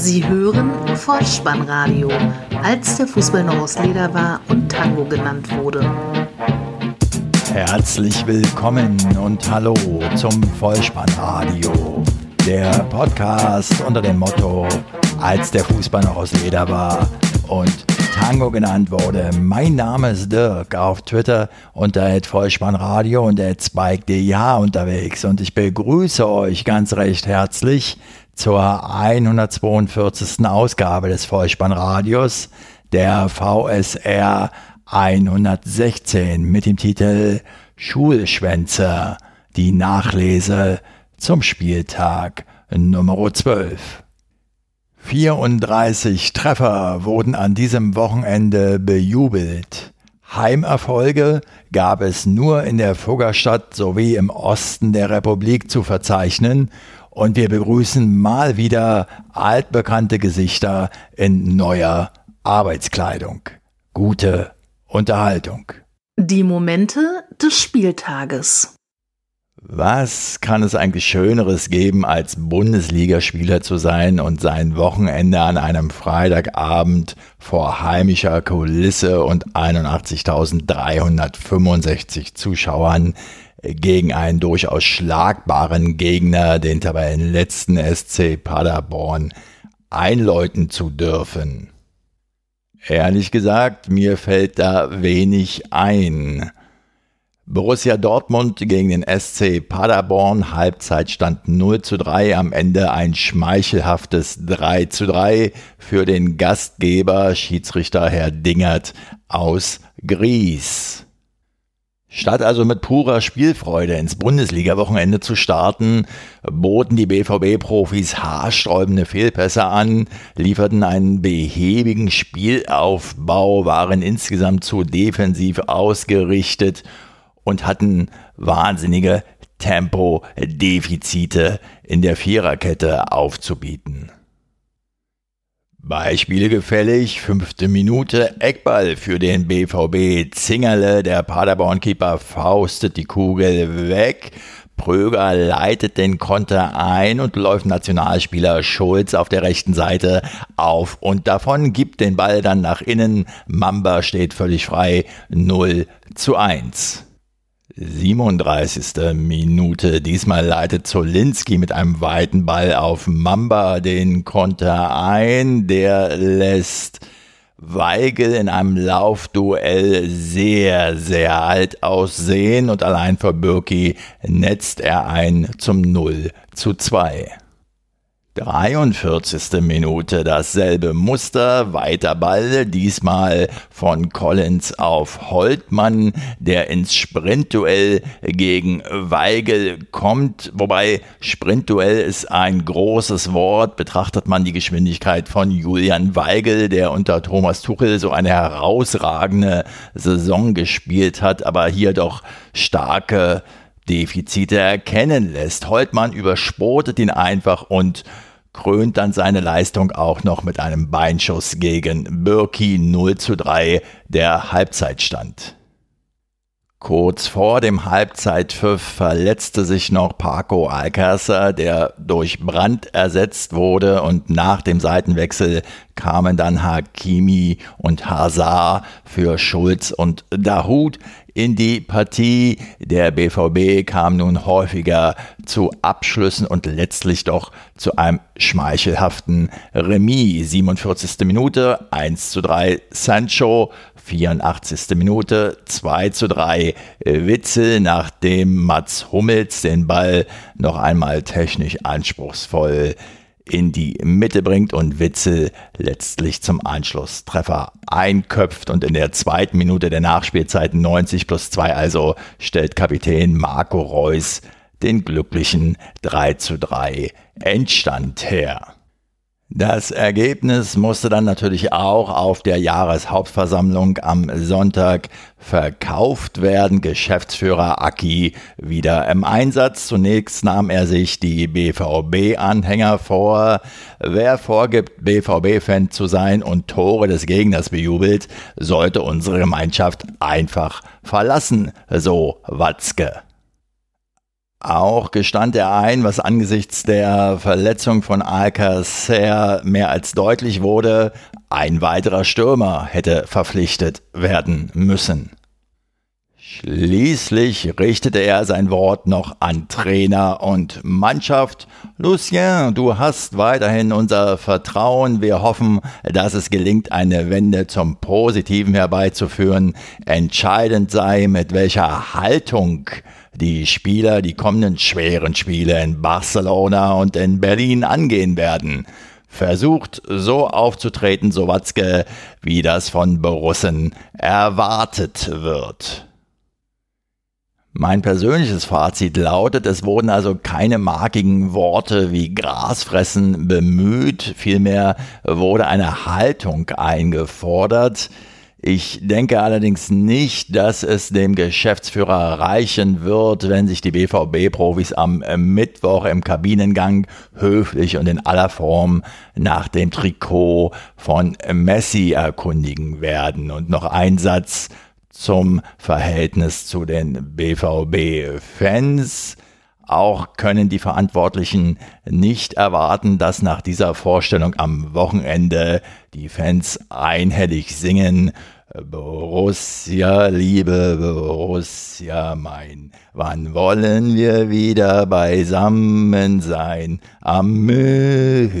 Sie hören Vollspannradio, als der Fußball noch aus Leder war und Tango genannt wurde. Herzlich willkommen und hallo zum Vollspannradio, der Podcast unter dem Motto, als der Fußball noch aus Leder war und Tango genannt wurde. Mein Name ist Dirk, auf Twitter unter Vollspannradio und spike.dh unterwegs und ich begrüße euch ganz recht herzlich zur 142. Ausgabe des Vollspannradios, der VSR 116 mit dem Titel Schulschwänze, die Nachlese zum Spieltag Nummer 12. 34 Treffer wurden an diesem Wochenende bejubelt. Heimerfolge gab es nur in der Fuggerstadt sowie im Osten der Republik zu verzeichnen und wir begrüßen mal wieder altbekannte Gesichter in neuer Arbeitskleidung. Gute Unterhaltung. Die Momente des Spieltages. Was kann es eigentlich Schöneres geben, als Bundesligaspieler zu sein und sein Wochenende an einem Freitagabend vor heimischer Kulisse und 81.365 Zuschauern gegen einen durchaus schlagbaren Gegner, den Tabellenletzten SC Paderborn, einläuten zu dürfen? Ehrlich gesagt, mir fällt da wenig ein. Borussia Dortmund gegen den SC Paderborn, Halbzeitstand 0 zu 3, am Ende ein schmeichelhaftes 3 zu 3 für den Gastgeber, Schiedsrichter Herr Dingert aus Gries. Statt also mit purer Spielfreude ins Bundesliga-Wochenende zu starten, boten die BVB-Profis haarsträubende Fehlpässe an, lieferten einen behäbigen Spielaufbau, waren insgesamt zu defensiv ausgerichtet und hatten wahnsinnige Tempodefizite in der Viererkette aufzubieten. Beispiele gefällig, fünfte Minute, Eckball für den BVB. Zingerle, der Paderborn-Keeper, faustet die Kugel weg. Pröger leitet den Konter ein und läuft Nationalspieler Schulz auf der rechten Seite auf und davon, gibt den Ball dann nach innen. Mamba steht völlig frei, 0 zu 1. 37. Minute. Diesmal leitet Zolinski mit einem weiten Ball auf Mamba den Konter ein. Der lässt Weigel in einem Laufduell sehr, sehr alt aussehen und allein für Birki netzt er ein zum 0 zu 2. 43. Minute dasselbe Muster, weiter Ball, diesmal von Collins auf Holtmann, der ins Sprintduell gegen Weigel kommt, wobei Sprintduell ist ein großes Wort, betrachtet man die Geschwindigkeit von Julian Weigel, der unter Thomas Tuchel so eine herausragende Saison gespielt hat, aber hier doch starke Defizite erkennen lässt. Holtmann übersportet ihn einfach und krönt dann seine Leistung auch noch mit einem Beinschuss gegen Birki 0 zu 3, der Halbzeitstand. Kurz vor dem Halbzeitpfiff verletzte sich noch Paco Alcácer, der durch Brand ersetzt wurde und nach dem Seitenwechsel kamen dann Hakimi und Hazard für Schulz und Dahut in die Partie. Der BVB kam nun häufiger zu Abschlüssen und letztlich doch zu einem schmeichelhaften Remis. 47. Minute 1 zu 3 Sancho, 84. Minute 2 zu 3 Witzel, nachdem Mats Hummels den Ball noch einmal technisch anspruchsvoll in die Mitte bringt und Witzel letztlich zum Anschlusstreffer einköpft und in der zweiten Minute der Nachspielzeit 90 plus 2 also stellt Kapitän Marco Reus den glücklichen 3 zu 3 Endstand her. Das Ergebnis musste dann natürlich auch auf der Jahreshauptversammlung am Sonntag verkauft werden. Geschäftsführer Aki wieder im Einsatz. Zunächst nahm er sich die BVB-Anhänger vor. Wer vorgibt, BVB-Fan zu sein und Tore des Gegners bejubelt, sollte unsere Gemeinschaft einfach verlassen, so Watzke. Auch gestand er ein, was angesichts der Verletzung von Alcacer mehr als deutlich wurde, ein weiterer Stürmer hätte verpflichtet werden müssen. Schließlich richtete er sein Wort noch an Trainer und Mannschaft. Lucien, du hast weiterhin unser Vertrauen. Wir hoffen, dass es gelingt, eine Wende zum Positiven herbeizuführen. Entscheidend sei, mit welcher Haltung die Spieler die kommenden schweren Spiele in Barcelona und in Berlin angehen werden. Versucht so aufzutreten, so Watzke, wie das von Borussen erwartet wird. Mein persönliches Fazit lautet, es wurden also keine markigen Worte wie Grasfressen bemüht, vielmehr wurde eine Haltung eingefordert. Ich denke allerdings nicht, dass es dem Geschäftsführer reichen wird, wenn sich die BVB-Profis am Mittwoch im Kabinengang höflich und in aller Form nach dem Trikot von Messi erkundigen werden. Und noch ein Satz zum Verhältnis zu den BVB-Fans. Auch können die Verantwortlichen nicht erwarten, dass nach dieser Vorstellung am Wochenende die Fans einhellig singen, Borussia, liebe Borussia, mein, wann wollen wir wieder beisammen sein? Am Mittwoch.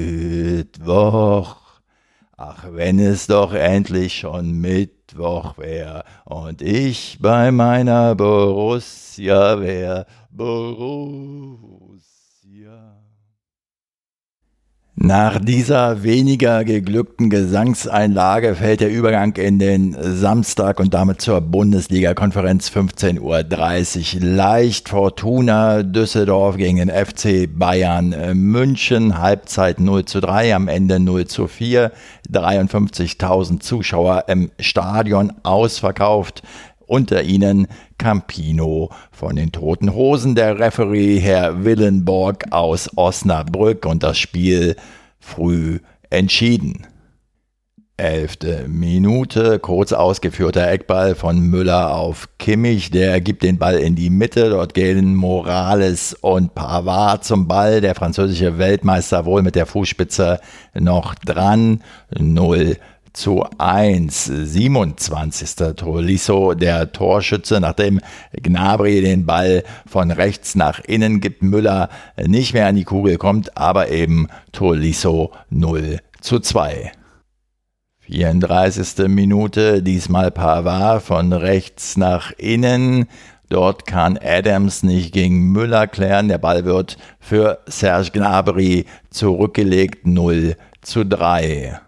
Ach, wenn es doch endlich schon Mittwoch wär und ich bei meiner Borussia wär. Borussia. Nach dieser weniger geglückten Gesangseinlage fällt der Übergang in den Samstag und damit zur Bundesliga-Konferenz 15.30 Uhr leicht. Fortuna Düsseldorf gegen den FC Bayern München. Halbzeit 0 zu 3, am Ende 0 zu 4. 53.000 Zuschauer im Stadion ausverkauft. Unter ihnen Campino von den Toten Hosen, der Referee Herr Willenborg aus Osnabrück. Und das Spiel früh entschieden. Elfte Minute, kurz ausgeführter Eckball von Müller auf Kimmich, der gibt den Ball in die Mitte, dort gehen Morales und Pavard zum Ball, der französische Weltmeister wohl mit der Fußspitze noch dran, 0 zu 1. 27. Tolisso, der Torschütze, nachdem Gnabry den Ball von rechts nach innen gibt, Müller nicht mehr an die Kugel kommt, aber eben Tolisso 0 zu 2. 34. Minute, diesmal Pavard von rechts nach innen. Dort kann Adams nicht gegen Müller klären. Der Ball wird für Serge Gnabry zurückgelegt 0 zu 3.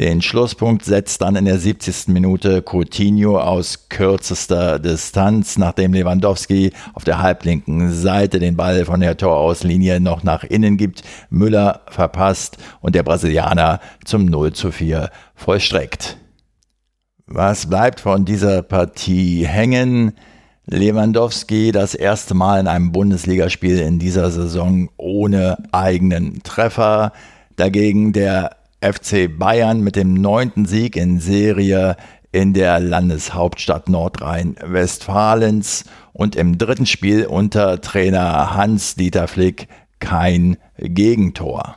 Den Schlusspunkt setzt dann in der 70. Minute Coutinho aus kürzester Distanz, nachdem Lewandowski auf der halblinken Seite den Ball von der Torauslinie noch nach innen gibt, Müller verpasst und der Brasilianer zum 0 zu 4 vollstreckt. Was bleibt von dieser Partie hängen? Lewandowski das erste Mal in einem Bundesligaspiel in dieser Saison ohne eigenen Treffer. Dagegen der FC Bayern mit dem neunten Sieg in Serie in der Landeshauptstadt Nordrhein-Westfalens und im dritten Spiel unter Trainer Hans-Dieter Flick kein Gegentor.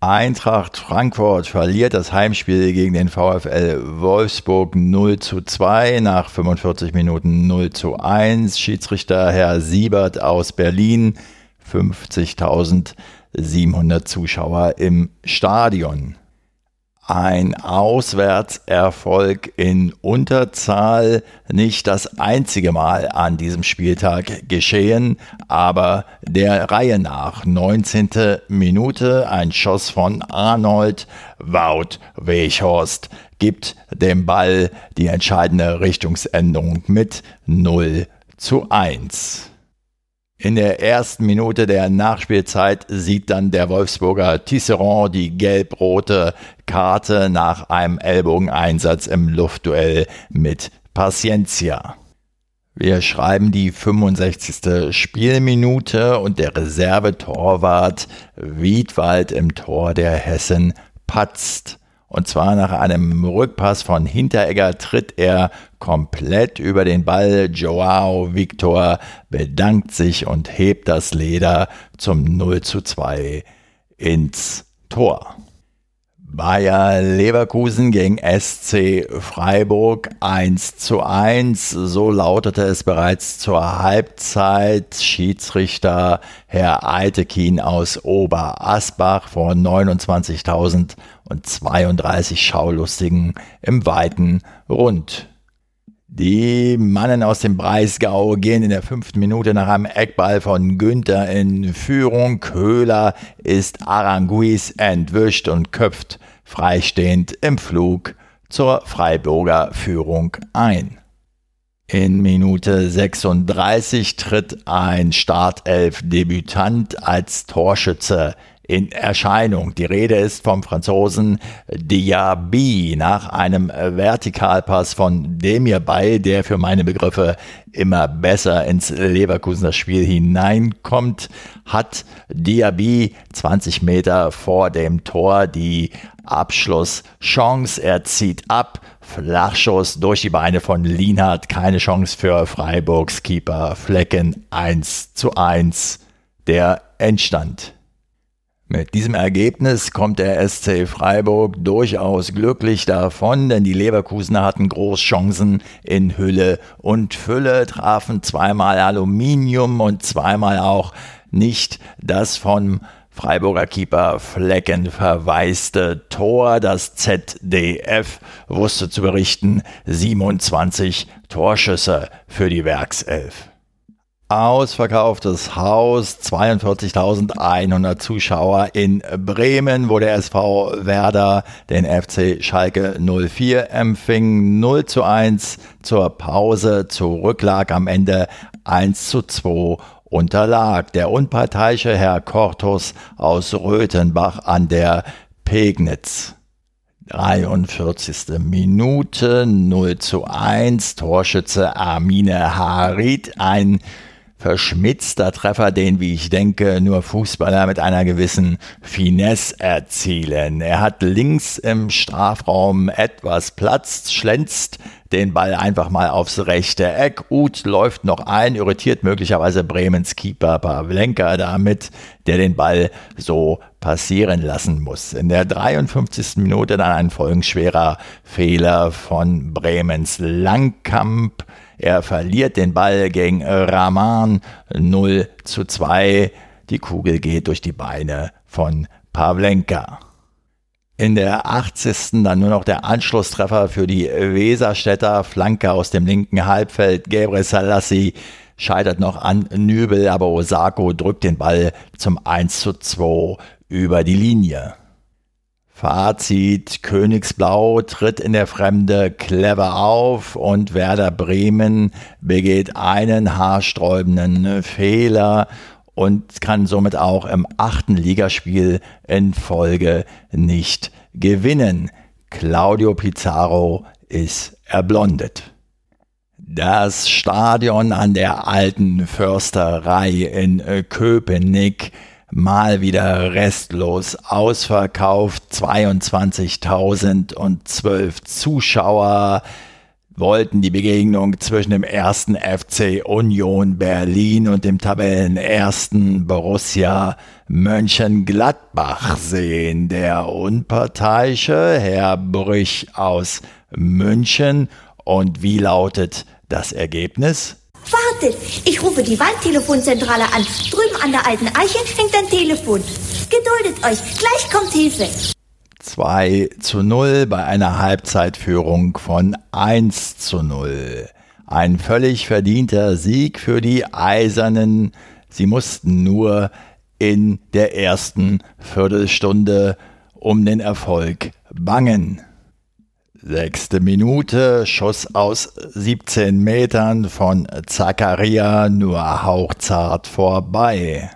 Eintracht Frankfurt verliert das Heimspiel gegen den VfL Wolfsburg 0 zu 2, nach 45 Minuten 0 zu 1. Schiedsrichter Herr Siebert aus Berlin, 50.000 700 Zuschauer im Stadion. Ein Auswärtserfolg in Unterzahl, nicht das einzige Mal an diesem Spieltag geschehen, aber der Reihe nach. 19. Minute, ein Schuss von Arnold, Wout Weghorst gibt dem Ball die entscheidende Richtungsänderung mit 0 zu 1. In der ersten Minute der Nachspielzeit sieht dann der Wolfsburger Tisserand die gelb-rote Karte nach einem Ellbogeneinsatz im Luftduell mit Paciencia. Wir schreiben die 65. Spielminute und der Reservetorwart Wiedwald im Tor der Hessen patzt. Und zwar nach einem Rückpass von Hinteregger tritt er komplett über den Ball. Joao Victor bedankt sich und hebt das Leder zum 0 zu 2 ins Tor. Bayer Leverkusen gegen SC Freiburg 1 zu 1. So lautete es bereits zur Halbzeit. Schiedsrichter Herr Eitekin aus Oberasbach vor 29.032 Schaulustigen im weiten Rund. Die Mannen aus dem Breisgau gehen in der fünften Minute nach einem Eckball von Günther in Führung. Köhler ist Aranguis entwischt und köpft freistehend im Flug zur Freiburger Führung ein. In Minute 36 tritt ein Startelf-Debütant als Torschütze in Erscheinung. Die Rede ist vom Franzosen Diaby nach einem Vertikalpass von Demir Bay, der für meine Begriffe immer besser ins Leverkusener Spiel hineinkommt, hat Diaby 20 Meter vor dem Tor die Abschlusschance. Er zieht ab, Flachschuss durch die Beine von Lienhardt, keine Chance für Freiburgs Keeper Flecken 1 zu 1. Der Endstand. Mit diesem Ergebnis kommt der SC Freiburg durchaus glücklich davon, denn die Leverkusener hatten Großchancen in Hülle und Fülle, trafen zweimal Aluminium und zweimal auch nicht das vom Freiburger Keeper Flecken verwaiste Tor. Das ZDF wusste zu berichten 27 Torschüsse für die Werkself. Ausverkauftes Haus, 42.100 Zuschauer in Bremen, wo der SV Werder den FC Schalke 04 empfing. 0 zu 1 zur Pause, zurücklag am Ende 1 zu 2 unterlag der unparteiische Herr Kortus aus Röthenbach an der Pegnitz. 43. Minute 0 zu 1, Torschütze Armine Harit, ein verschmitzter Treffer, den, wie ich denke, nur Fußballer mit einer gewissen Finesse erzielen. Er hat links im Strafraum etwas Platz, schlänzt den Ball einfach mal aufs rechte Eck. Uth läuft noch ein, irritiert möglicherweise Bremens Keeper Pavlenka damit, der den Ball so passieren lassen muss. In der 53. Minute dann ein folgenschwerer Fehler von Bremens Langkamp. Er verliert den Ball gegen Rahman 0 zu 2. Die Kugel geht durch die Beine von Pavlenka. In der 80. dann nur noch der Anschlusstreffer für die Weserstädter. Flanke aus dem linken Halbfeld. Gabriel Salassi scheitert noch an Nübel, aber Osako drückt den Ball zum 1 zu 2 über die Linie. Fazit, Königsblau tritt in der Fremde clever auf und Werder Bremen begeht einen haarsträubenden Fehler und kann somit auch im achten Ligaspiel in Folge nicht gewinnen. Claudio Pizarro ist erblondet. Das Stadion an der alten Försterei in Köpenick mal wieder restlos ausverkauft. 22.012 Zuschauer wollten die Begegnung zwischen dem ersten FC Union Berlin und dem Tabellenersten Borussia Mönchengladbach sehen. Der unparteiische Herr Brüch aus München. Und wie lautet das Ergebnis? Wartet, ich rufe die Waldtelefonzentrale an. Drüben an der alten Eiche hängt ein Telefon. Geduldet euch, gleich kommt Hilfe. 2 zu 0 bei einer Halbzeitführung von 1 zu 0. Ein völlig verdienter Sieg für die Eisernen. Sie mussten nur in der ersten Viertelstunde um den Erfolg bangen. Sechste Minute, Schuss aus 17 Metern von Zakaria nur hauchzart vorbei.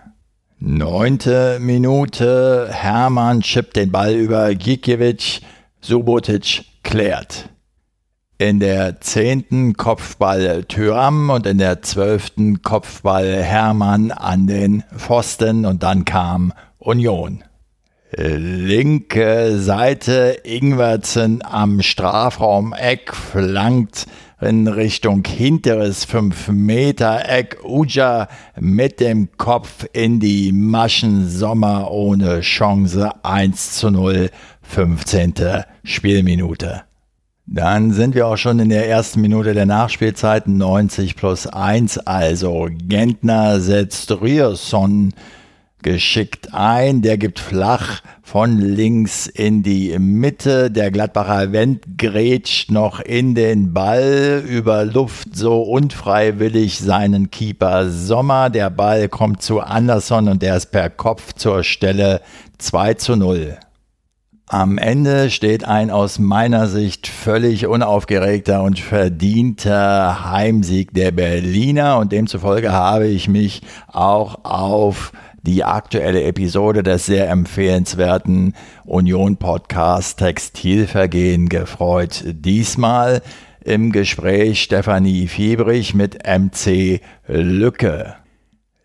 Neunte Minute, Hermann schippt den Ball über Gikiewicz, Subotic klärt. In der zehnten Kopfball Tyram und in der zwölften Kopfball Hermann an den Pfosten und dann kam Union. Linke Seite Ingwertsen am Strafraum Eck flankt in Richtung hinteres 5-Meter-Eck. Uja mit dem Kopf in die Maschen. Sommer ohne Chance. 1 zu 0. 15. Spielminute. Dann sind wir auch schon in der ersten Minute der Nachspielzeit 90 plus 1. Also Gentner setzt Ryerson geschickt ein. Der gibt flach von links in die Mitte. Der Gladbacher Wendt grätscht noch in den Ball über Luft so unfreiwillig seinen Keeper Sommer. Der Ball kommt zu Anderson und der ist per Kopf zur Stelle 2 zu 0. Am Ende steht ein aus meiner Sicht völlig unaufgeregter und verdienter Heimsieg der Berliner und demzufolge habe ich mich auch auf die aktuelle Episode des sehr empfehlenswerten Union Podcast Textilvergehen gefreut. Diesmal im Gespräch Stefanie Fiebrich mit MC Lücke.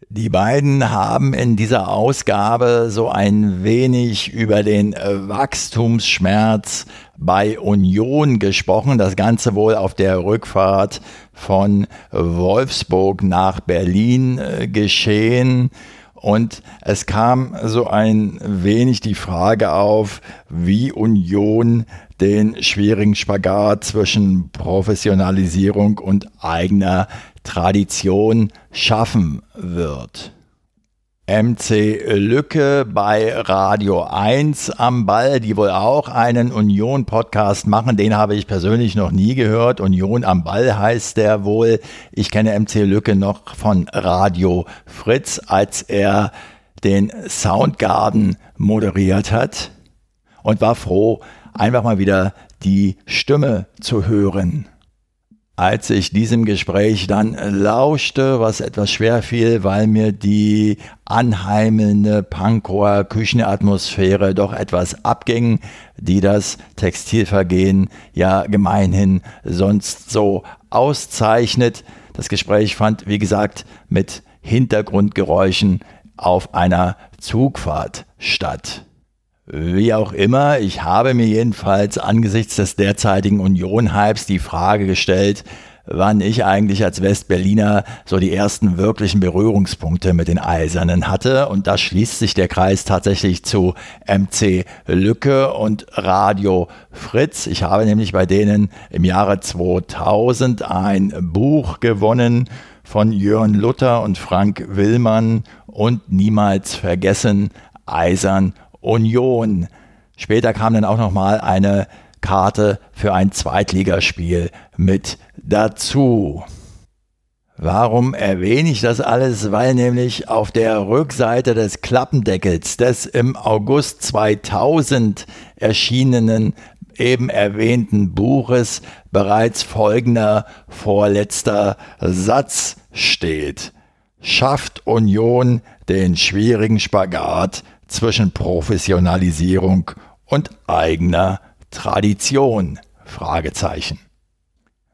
Die beiden haben in dieser Ausgabe so ein wenig über den Wachstumsschmerz bei Union gesprochen. Das Ganze wohl auf der Rückfahrt von Wolfsburg nach Berlin äh, geschehen. Und es kam so ein wenig die Frage auf, wie Union den schwierigen Spagat zwischen Professionalisierung und eigener Tradition schaffen wird. MC Lücke bei Radio 1 am Ball, die wohl auch einen Union-Podcast machen. Den habe ich persönlich noch nie gehört. Union am Ball heißt der wohl. Ich kenne MC Lücke noch von Radio Fritz, als er den Soundgarden moderiert hat und war froh, einfach mal wieder die Stimme zu hören. Als ich diesem Gespräch dann lauschte, was etwas schwer fiel, weil mir die anheimelnde Pankower Küchenatmosphäre doch etwas abging, die das Textilvergehen ja gemeinhin sonst so auszeichnet. Das Gespräch fand, wie gesagt, mit Hintergrundgeräuschen auf einer Zugfahrt statt. Wie auch immer, ich habe mir jedenfalls angesichts des derzeitigen Union-Hypes die Frage gestellt, wann ich eigentlich als Westberliner so die ersten wirklichen Berührungspunkte mit den Eisernen hatte. Und da schließt sich der Kreis tatsächlich zu MC Lücke und Radio Fritz. Ich habe nämlich bei denen im Jahre 2000 ein Buch gewonnen von Jörn Luther und Frank Willmann und niemals vergessen Eisern Union. Später kam dann auch noch mal eine Karte für ein Zweitligaspiel mit dazu. Warum erwähne ich das alles? Weil nämlich auf der Rückseite des Klappendeckels des im August 2000 erschienenen eben erwähnten Buches bereits folgender vorletzter Satz steht. Schafft Union den schwierigen Spagat zwischen Professionalisierung und eigener Tradition? Fragezeichen.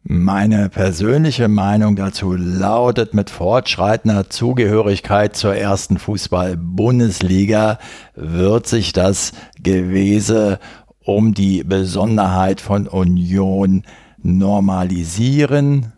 Meine persönliche Meinung dazu lautet, mit fortschreitender Zugehörigkeit zur ersten Fußball-Bundesliga wird sich das Gewese um die Besonderheit von Union normalisieren.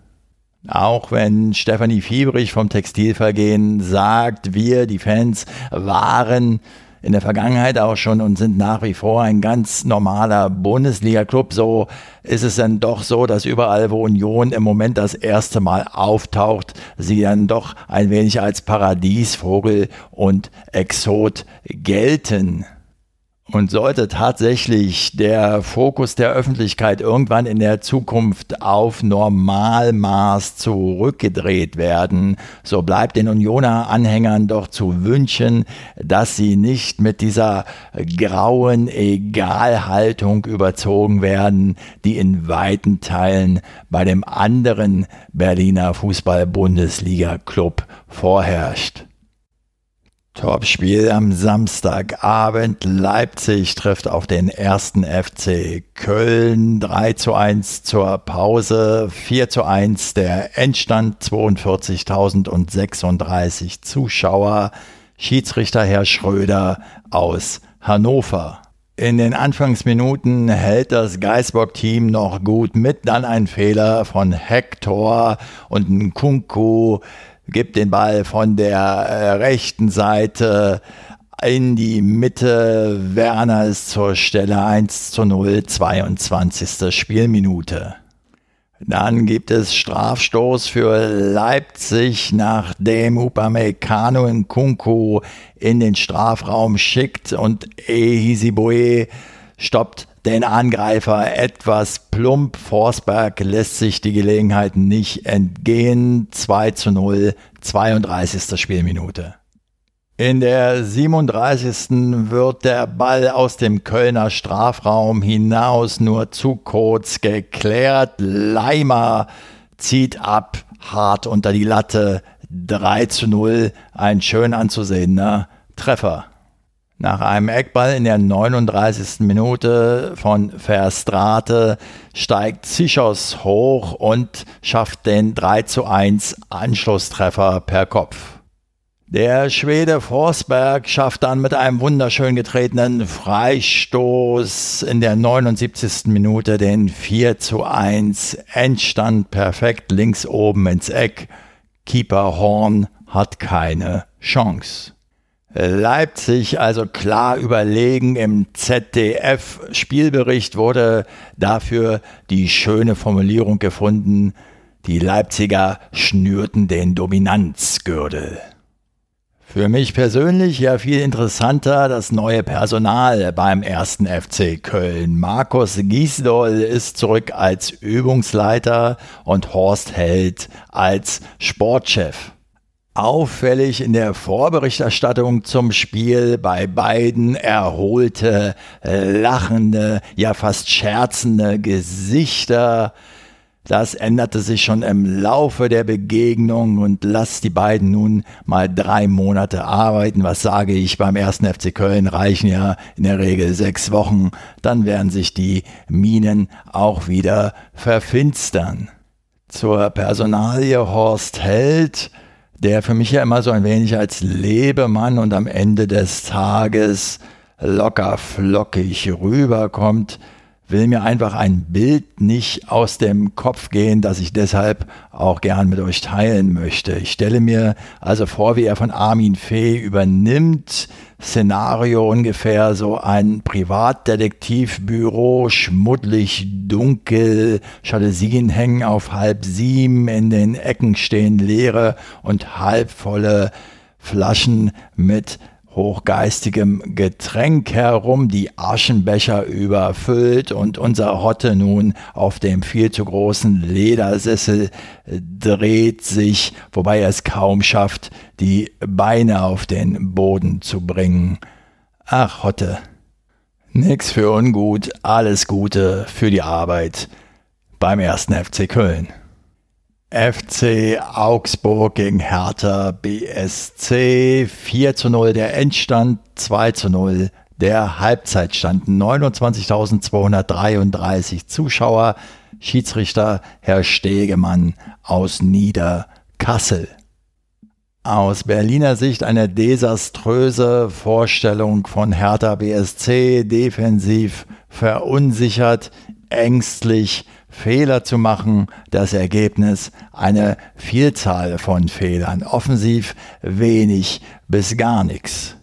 Auch wenn Stefanie Fiebrich vom Textilvergehen sagt, wir, die Fans, waren in der Vergangenheit auch schon und sind nach wie vor ein ganz normaler Bundesliga-Club. So ist es dann doch so, dass überall, wo Union im Moment das erste Mal auftaucht, sie dann doch ein wenig als Paradiesvogel und Exot gelten. Und sollte tatsächlich der Fokus der Öffentlichkeit irgendwann in der Zukunft auf Normalmaß zurückgedreht werden, so bleibt den Unioner Anhängern doch zu wünschen, dass sie nicht mit dieser grauen Egalhaltung überzogen werden, die in weiten Teilen bei dem anderen Berliner Fußball-Bundesliga-Club vorherrscht. Topspiel am Samstagabend. Leipzig trifft auf den ersten FC Köln. 3 zu 1 zur Pause, 4 zu 1 der Endstand, 42.036 Zuschauer. Schiedsrichter Herr Schröder aus Hannover. In den Anfangsminuten hält das Geisbock-Team noch gut mit, dann ein Fehler von Hector und ein Kunku gibt den Ball von der äh, rechten Seite in die Mitte. Werner ist zur Stelle 1 zu 0, 22. Spielminute. Dann gibt es Strafstoß für Leipzig, nachdem Upamecano in Kunku in den Strafraum schickt und Ehisiboe stoppt den Angreifer etwas plump. Forsberg lässt sich die Gelegenheit nicht entgehen. 2 zu 0, 32. Spielminute. In der 37. wird der Ball aus dem Kölner Strafraum hinaus nur zu kurz geklärt. Leimer zieht ab, hart unter die Latte. 3 zu 0, ein schön anzusehener Treffer. Nach einem Eckball in der 39. Minute von Verstrate steigt Zichos hoch und schafft den 3 zu 1 Anschlusstreffer per Kopf. Der Schwede Forsberg schafft dann mit einem wunderschön getretenen Freistoß in der 79. Minute den 4 zu 1. Endstand perfekt links oben ins Eck. Keeper Horn hat keine Chance. Leipzig also klar überlegen. Im ZDF-Spielbericht wurde dafür die schöne Formulierung gefunden, die Leipziger schnürten den Dominanzgürtel. Für mich persönlich ja viel interessanter das neue Personal beim ersten FC Köln. Markus Giesdoll ist zurück als Übungsleiter und Horst Held als Sportchef. Auffällig in der Vorberichterstattung zum Spiel bei beiden erholte, lachende, ja fast scherzende Gesichter. Das änderte sich schon im Laufe der Begegnung und lass die beiden nun mal drei Monate arbeiten. Was sage ich? Beim ersten FC Köln reichen ja in der Regel sechs Wochen. Dann werden sich die Minen auch wieder verfinstern. Zur Personalie Horst Held, der für mich ja immer so ein wenig als Lebemann und am Ende des Tages locker flockig rüberkommt, will mir einfach ein Bild nicht aus dem Kopf gehen, das ich deshalb auch gern mit euch teilen möchte. Ich stelle mir also vor, wie er von Armin Fee übernimmt. Szenario ungefähr so ein Privatdetektivbüro, schmuddelig dunkel, Jalousien hängen auf halb sieben, in den Ecken stehen leere und halbvolle Flaschen mit hochgeistigem Getränk herum, die Aschenbecher überfüllt und unser Hotte nun auf dem viel zu großen Ledersessel dreht sich, wobei er es kaum schafft, die Beine auf den Boden zu bringen. Ach, Hotte. Nix für ungut, alles Gute für die Arbeit beim ersten FC Köln. FC Augsburg gegen Hertha BSC 4 zu 0 der Endstand, 2 zu 0 der Halbzeitstand. 29.233 Zuschauer, Schiedsrichter Herr Stegemann aus Niederkassel. Aus Berliner Sicht eine desaströse Vorstellung von Hertha BSC, defensiv verunsichert, ängstlich, Fehler zu machen, das Ergebnis eine Vielzahl von Fehlern, offensiv wenig bis gar nichts.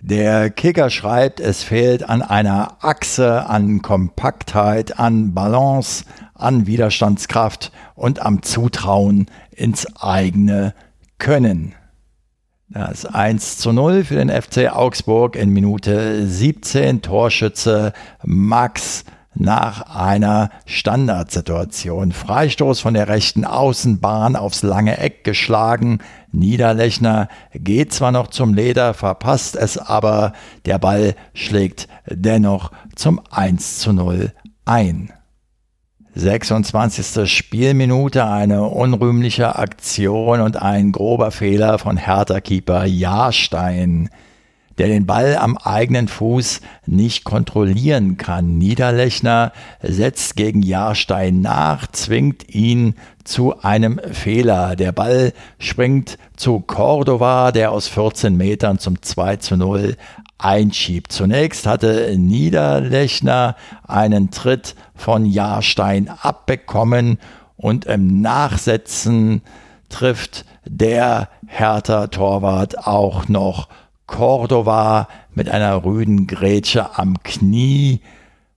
Der Kicker schreibt, es fehlt an einer Achse, an Kompaktheit, an Balance, an Widerstandskraft und am Zutrauen ins eigene Können. Das 1 zu 0 für den FC Augsburg in Minute 17. Torschütze Max nach einer Standardsituation. Freistoß von der rechten Außenbahn aufs lange Eck geschlagen. Niederlechner geht zwar noch zum Leder, verpasst es aber. Der Ball schlägt dennoch zum 1 zu 0 ein. 26. Spielminute, eine unrühmliche Aktion und ein grober Fehler von Hertha-Keeper Jahrstein der den Ball am eigenen Fuß nicht kontrollieren kann. Niederlechner setzt gegen Jahrstein nach, zwingt ihn zu einem Fehler. Der Ball springt zu Cordova, der aus 14 Metern zum 2 zu 0 einschiebt. Zunächst hatte Niederlechner einen Tritt von Jahrstein abbekommen und im Nachsetzen trifft der Hertha Torwart auch noch Cordova mit einer rüden Grätsche am Knie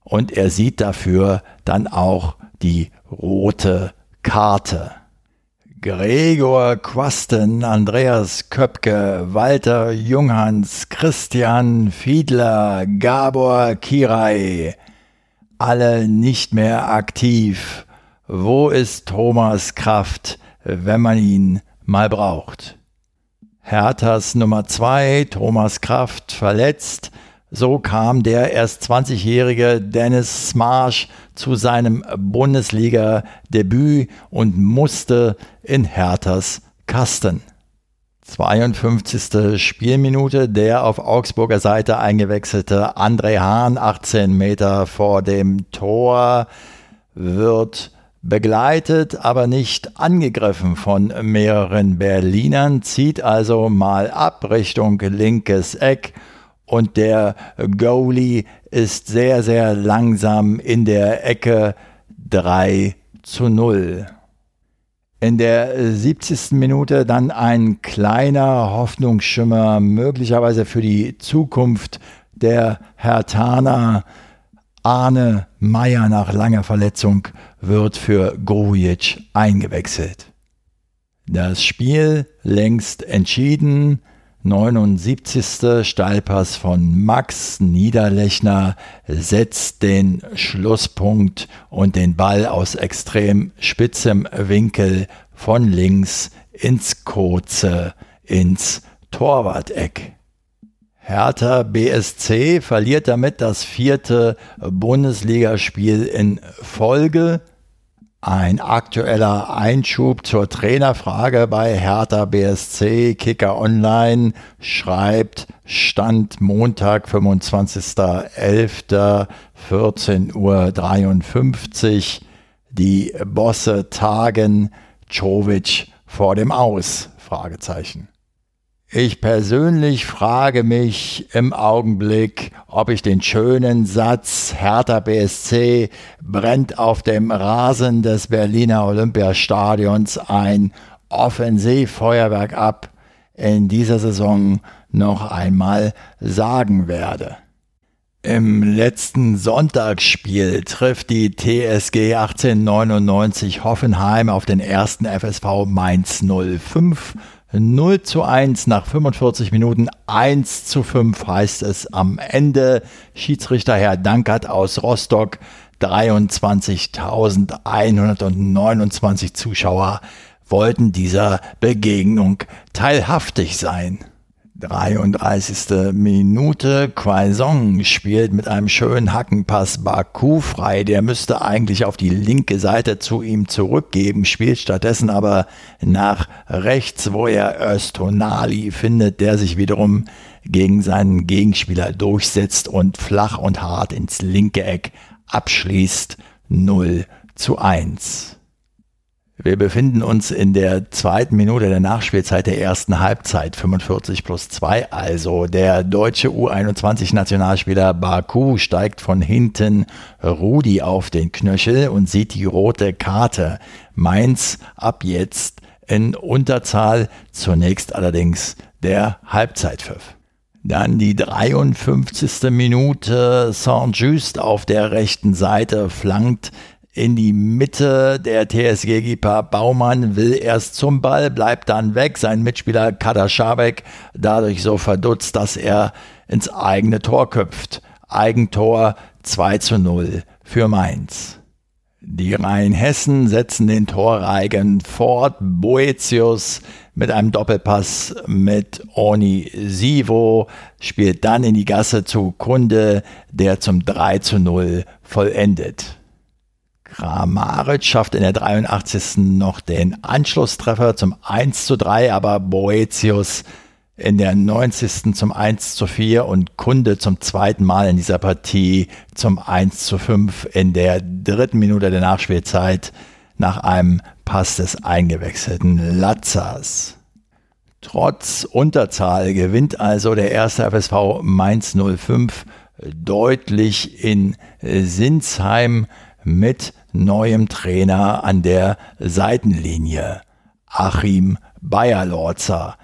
und er sieht dafür dann auch die rote Karte. Gregor Quasten, Andreas Köpke, Walter Junghans, Christian Fiedler, Gabor Kirai, alle nicht mehr aktiv. Wo ist Thomas Kraft, wenn man ihn mal braucht? Herthas Nummer 2, Thomas Kraft, verletzt. So kam der erst 20-jährige Dennis Smarsh zu seinem Bundesliga-Debüt und musste in Herthas Kasten. 52. Spielminute, der auf Augsburger Seite eingewechselte André Hahn, 18 Meter vor dem Tor, wird begleitet, aber nicht angegriffen von mehreren Berlinern, zieht also mal ab Richtung linkes Eck und der Goalie ist sehr, sehr langsam in der Ecke 3 zu 0. In der 70. Minute dann ein kleiner Hoffnungsschimmer, möglicherweise für die Zukunft der Hertaner. Arne Meyer nach langer Verletzung wird für Grujic eingewechselt. Das Spiel längst entschieden. 79. Steilpass von Max Niederlechner setzt den Schlusspunkt und den Ball aus extrem spitzem Winkel von links ins kurze, ins Torwart-Eck. Hertha BSC verliert damit das vierte Bundesligaspiel in Folge. Ein aktueller Einschub zur Trainerfrage bei Hertha BSC. Kicker Online schreibt Stand Montag, 25.11.14.53 Uhr. Die Bosse tagen Czovic vor dem Aus? Fragezeichen. Ich persönlich frage mich im Augenblick, ob ich den schönen Satz Hertha BSC brennt auf dem Rasen des Berliner Olympiastadions ein Offensivfeuerwerk ab in dieser Saison noch einmal sagen werde. Im letzten Sonntagsspiel trifft die TSG 1899 Hoffenheim auf den ersten FSV Mainz 05 0 zu 1 nach 45 Minuten, 1 zu 5 heißt es am Ende. Schiedsrichter Herr Dankert aus Rostock, 23.129 Zuschauer wollten dieser Begegnung teilhaftig sein. 33. Minute. Quaison spielt mit einem schönen Hackenpass Baku frei. Der müsste eigentlich auf die linke Seite zu ihm zurückgeben, spielt stattdessen aber nach rechts, wo er Östonali findet, der sich wiederum gegen seinen Gegenspieler durchsetzt und flach und hart ins linke Eck abschließt. 0 zu 1. Wir befinden uns in der zweiten Minute der Nachspielzeit der ersten Halbzeit, 45 plus 2 also. Der deutsche U21-Nationalspieler Baku steigt von hinten Rudi auf den Knöchel und sieht die rote Karte. Mainz ab jetzt in Unterzahl, zunächst allerdings der Halbzeitpfiff. Dann die 53. Minute, Saint-Just auf der rechten Seite flankt in die Mitte. Der TSG-Keeper Baumann will erst zum Ball, bleibt dann weg. Sein Mitspieler Kader Schabek dadurch so verdutzt, dass er ins eigene Tor köpft. Eigentor 2 zu 0 für Mainz. Die Rheinhessen setzen den Torreigen fort. Boetius mit einem Doppelpass mit Oni Sivo spielt dann in die Gasse zu Kunde, der zum 3 zu 0 vollendet. Kramaric schafft in der 83. noch den Anschlusstreffer zum 1 zu 3, aber Boetius in der 90. zum 1 zu 4 und Kunde zum zweiten Mal in dieser Partie zum 1 zu 5 in der dritten Minute der Nachspielzeit nach einem Pass des eingewechselten Lazzas. Trotz Unterzahl gewinnt also der erste FSV Mainz 05 deutlich in Sinsheim mit neuem Trainer an der Seitenlinie. Achim Bayerlorzer.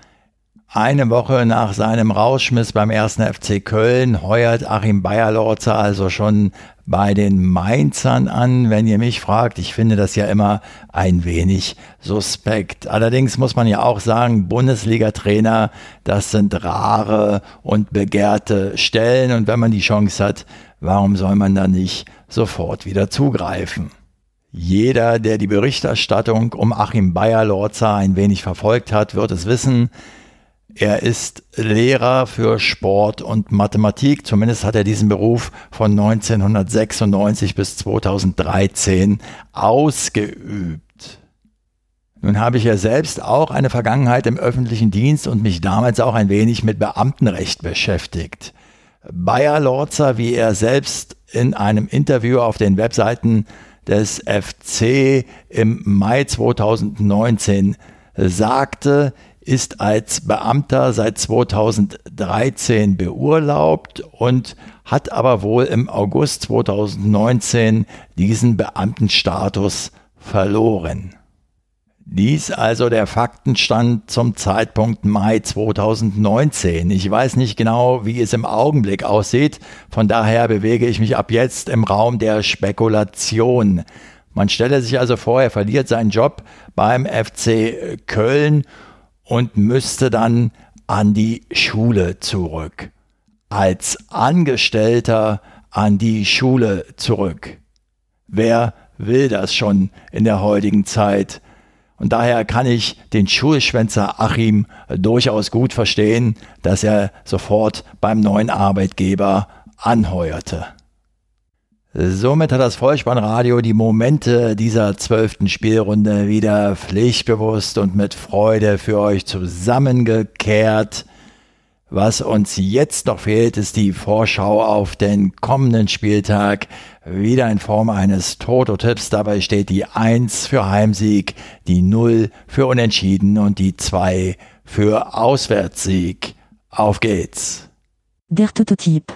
Eine Woche nach seinem Rauschmiss beim ersten FC Köln heuert Achim Bayerlorzer also schon bei den Mainzern an, wenn ihr mich fragt. Ich finde das ja immer ein wenig suspekt. Allerdings muss man ja auch sagen, Bundesliga-Trainer, das sind rare und begehrte Stellen und wenn man die Chance hat, warum soll man da nicht sofort wieder zugreifen? Jeder, der die Berichterstattung um Achim Bayer-Lorza ein wenig verfolgt hat, wird es wissen. Er ist Lehrer für Sport und Mathematik. Zumindest hat er diesen Beruf von 1996 bis 2013 ausgeübt. Nun habe ich ja selbst auch eine Vergangenheit im öffentlichen Dienst und mich damals auch ein wenig mit Beamtenrecht beschäftigt. Bayer Lorzer, wie er selbst in einem Interview auf den Webseiten des FC im Mai 2019 sagte, ist als Beamter seit 2013 beurlaubt und hat aber wohl im August 2019 diesen Beamtenstatus verloren. Dies also der Faktenstand zum Zeitpunkt Mai 2019. Ich weiß nicht genau, wie es im Augenblick aussieht, von daher bewege ich mich ab jetzt im Raum der Spekulation. Man stelle sich also vor, er verliert seinen Job beim FC Köln und müsste dann an die Schule zurück. Als Angestellter an die Schule zurück. Wer will das schon in der heutigen Zeit? Und daher kann ich den Schulschwänzer Achim durchaus gut verstehen, dass er sofort beim neuen Arbeitgeber anheuerte. Somit hat das Vollspannradio die Momente dieser zwölften Spielrunde wieder pflichtbewusst und mit Freude für euch zusammengekehrt. Was uns jetzt noch fehlt, ist die Vorschau auf den kommenden Spieltag. Wieder in Form eines Toto-Tipps. Dabei steht die 1 für Heimsieg, die 0 für Unentschieden und die 2 für Auswärtssieg. Auf geht's. Der Toto-Tipp.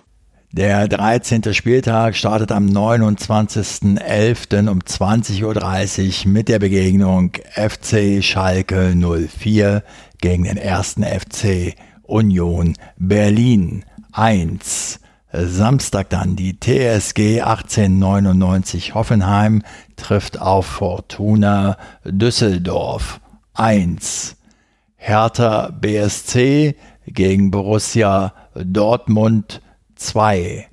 Der 13. Spieltag startet am 29.11. um 20.30 Uhr mit der Begegnung FC Schalke 04 gegen den 1. FC Union Berlin 1. Samstag dann die TSG 1899 Hoffenheim trifft auf Fortuna Düsseldorf 1. Hertha BSC gegen Borussia Dortmund 2.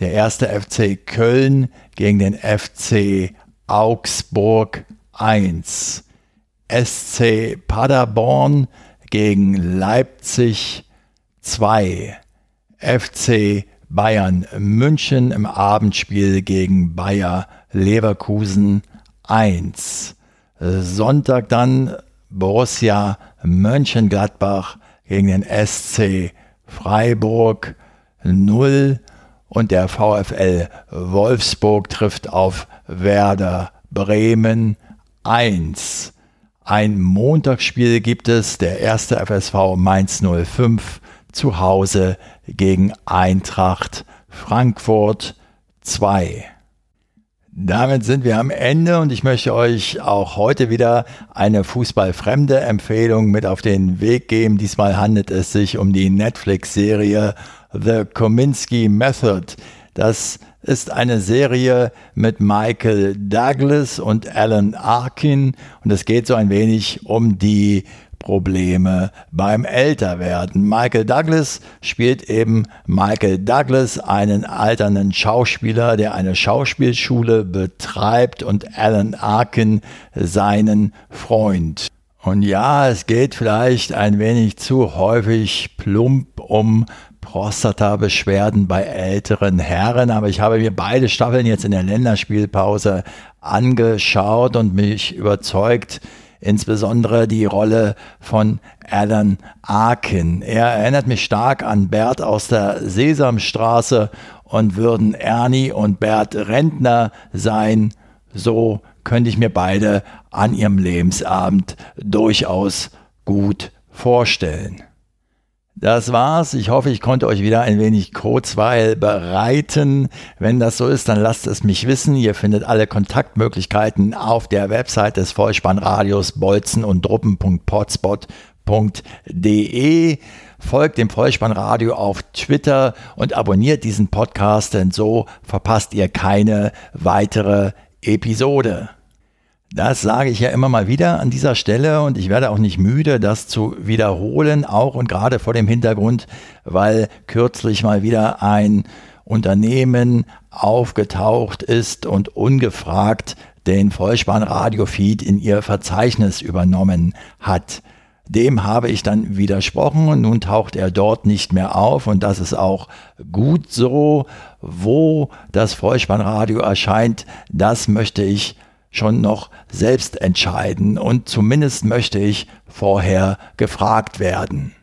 Der erste FC Köln gegen den FC Augsburg 1. SC Paderborn gegen Leipzig 2. FC Bayern München im Abendspiel gegen Bayer Leverkusen 1. Sonntag dann Borussia Mönchengladbach gegen den SC Freiburg 0 und der VfL Wolfsburg trifft auf Werder Bremen 1. Ein Montagsspiel gibt es, der erste FSV Mainz 05 zu Hause gegen Eintracht Frankfurt 2. Damit sind wir am Ende und ich möchte euch auch heute wieder eine fußballfremde Empfehlung mit auf den Weg geben. Diesmal handelt es sich um die Netflix-Serie The Kominsky Method. Das ist eine Serie mit Michael Douglas und Alan Arkin und es geht so ein wenig um die Probleme beim Älterwerden. Michael Douglas spielt eben Michael Douglas, einen alternden Schauspieler, der eine Schauspielschule betreibt und Alan Arkin seinen Freund. Und ja, es geht vielleicht ein wenig zu häufig plump um Prostata-Beschwerden bei älteren Herren, aber ich habe mir beide Staffeln jetzt in der Länderspielpause angeschaut und mich überzeugt, insbesondere die Rolle von Alan Arkin. Er erinnert mich stark an Bert aus der Sesamstraße und würden Ernie und Bert Rentner sein, so könnte ich mir beide an ihrem Lebensabend durchaus gut vorstellen. Das war's. Ich hoffe, ich konnte euch wieder ein wenig Kurzweil bereiten. Wenn das so ist, dann lasst es mich wissen. Ihr findet alle Kontaktmöglichkeiten auf der Website des Vollspannradios bolzen und druppen.potspot.de. Folgt dem Vollspannradio auf Twitter und abonniert diesen Podcast, denn so verpasst ihr keine weitere Episode. Das sage ich ja immer mal wieder an dieser Stelle und ich werde auch nicht müde, das zu wiederholen, auch und gerade vor dem Hintergrund, weil kürzlich mal wieder ein Unternehmen aufgetaucht ist und ungefragt den Vollspann-Radio-Feed in ihr Verzeichnis übernommen hat. Dem habe ich dann widersprochen und nun taucht er dort nicht mehr auf und das ist auch gut so. Wo das Vollspannradio erscheint, das möchte ich schon noch selbst entscheiden und zumindest möchte ich vorher gefragt werden.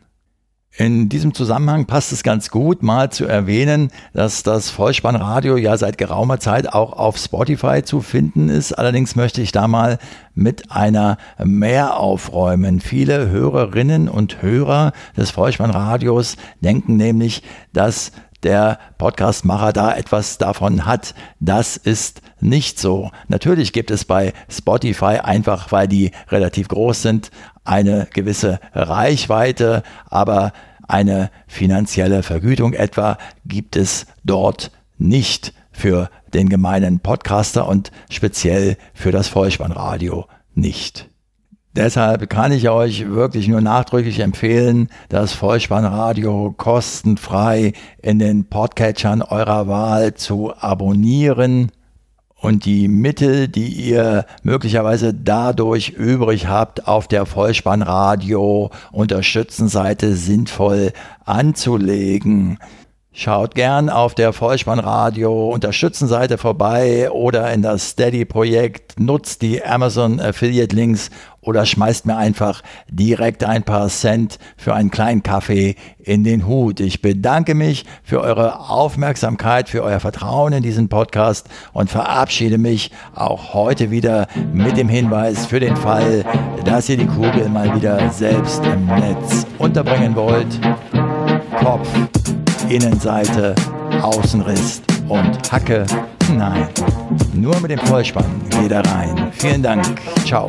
In diesem Zusammenhang passt es ganz gut, mal zu erwähnen, dass das Vollspannradio ja seit geraumer Zeit auch auf Spotify zu finden ist. Allerdings möchte ich da mal mit einer mehr aufräumen. Viele Hörerinnen und Hörer des Vollspannradios denken nämlich, dass der Podcastmacher da etwas davon hat. Das ist nicht so. Natürlich gibt es bei Spotify einfach, weil die relativ groß sind, eine gewisse Reichweite, aber eine finanzielle Vergütung etwa gibt es dort nicht für den gemeinen Podcaster und speziell für das Vollspannradio nicht. Deshalb kann ich euch wirklich nur nachdrücklich empfehlen, das Vollspannradio kostenfrei in den Podcatchern eurer Wahl zu abonnieren und die Mittel, die ihr möglicherweise dadurch übrig habt, auf der Vollspannradio Unterstützenseite sinnvoll anzulegen. Schaut gern auf der Vollspannradio Unterstützenseite vorbei oder in das Steady-Projekt, nutzt die Amazon Affiliate Links oder schmeißt mir einfach direkt ein paar Cent für einen kleinen Kaffee in den Hut. Ich bedanke mich für eure Aufmerksamkeit, für euer Vertrauen in diesen Podcast und verabschiede mich auch heute wieder mit dem Hinweis für den Fall, dass ihr die Kugel mal wieder selbst im Netz unterbringen wollt. Kopf Innenseite, Außenriss und Hacke. Nein, nur mit dem Vollspann geht er rein. Vielen Dank. Ciao.